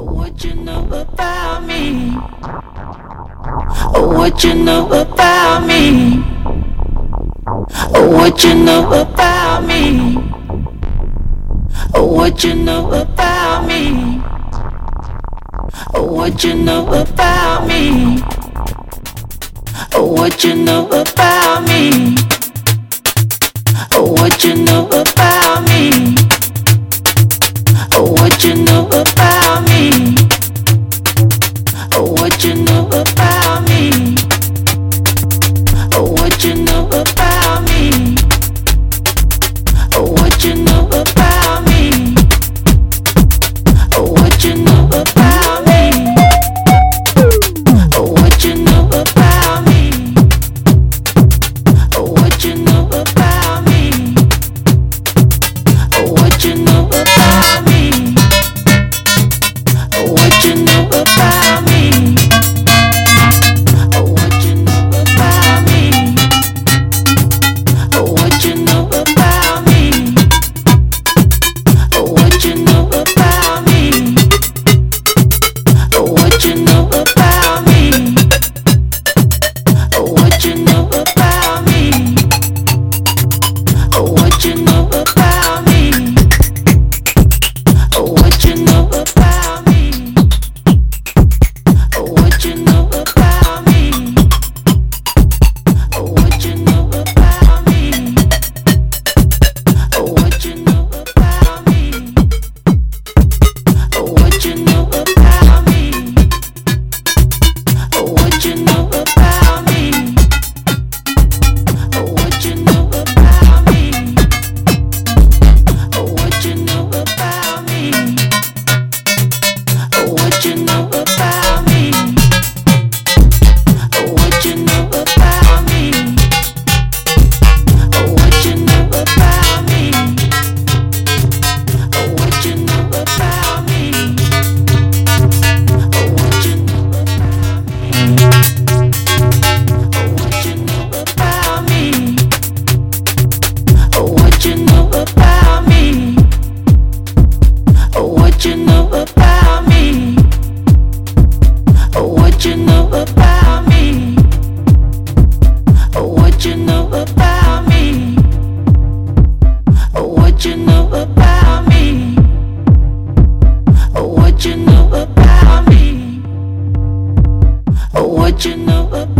Oh, what you know about me? Oh, what you know about me? Oh, what you know about me? Oh, what you know about me? Oh, what you know about me? Oh, what you know about me? Oh, what you know about me? what you know about me. Oh, what you know about me. What you. you know about. you know about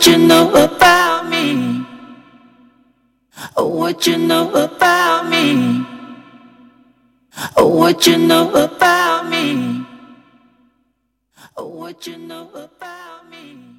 What you know about me? What you know about me? What you know about me? What you know about me?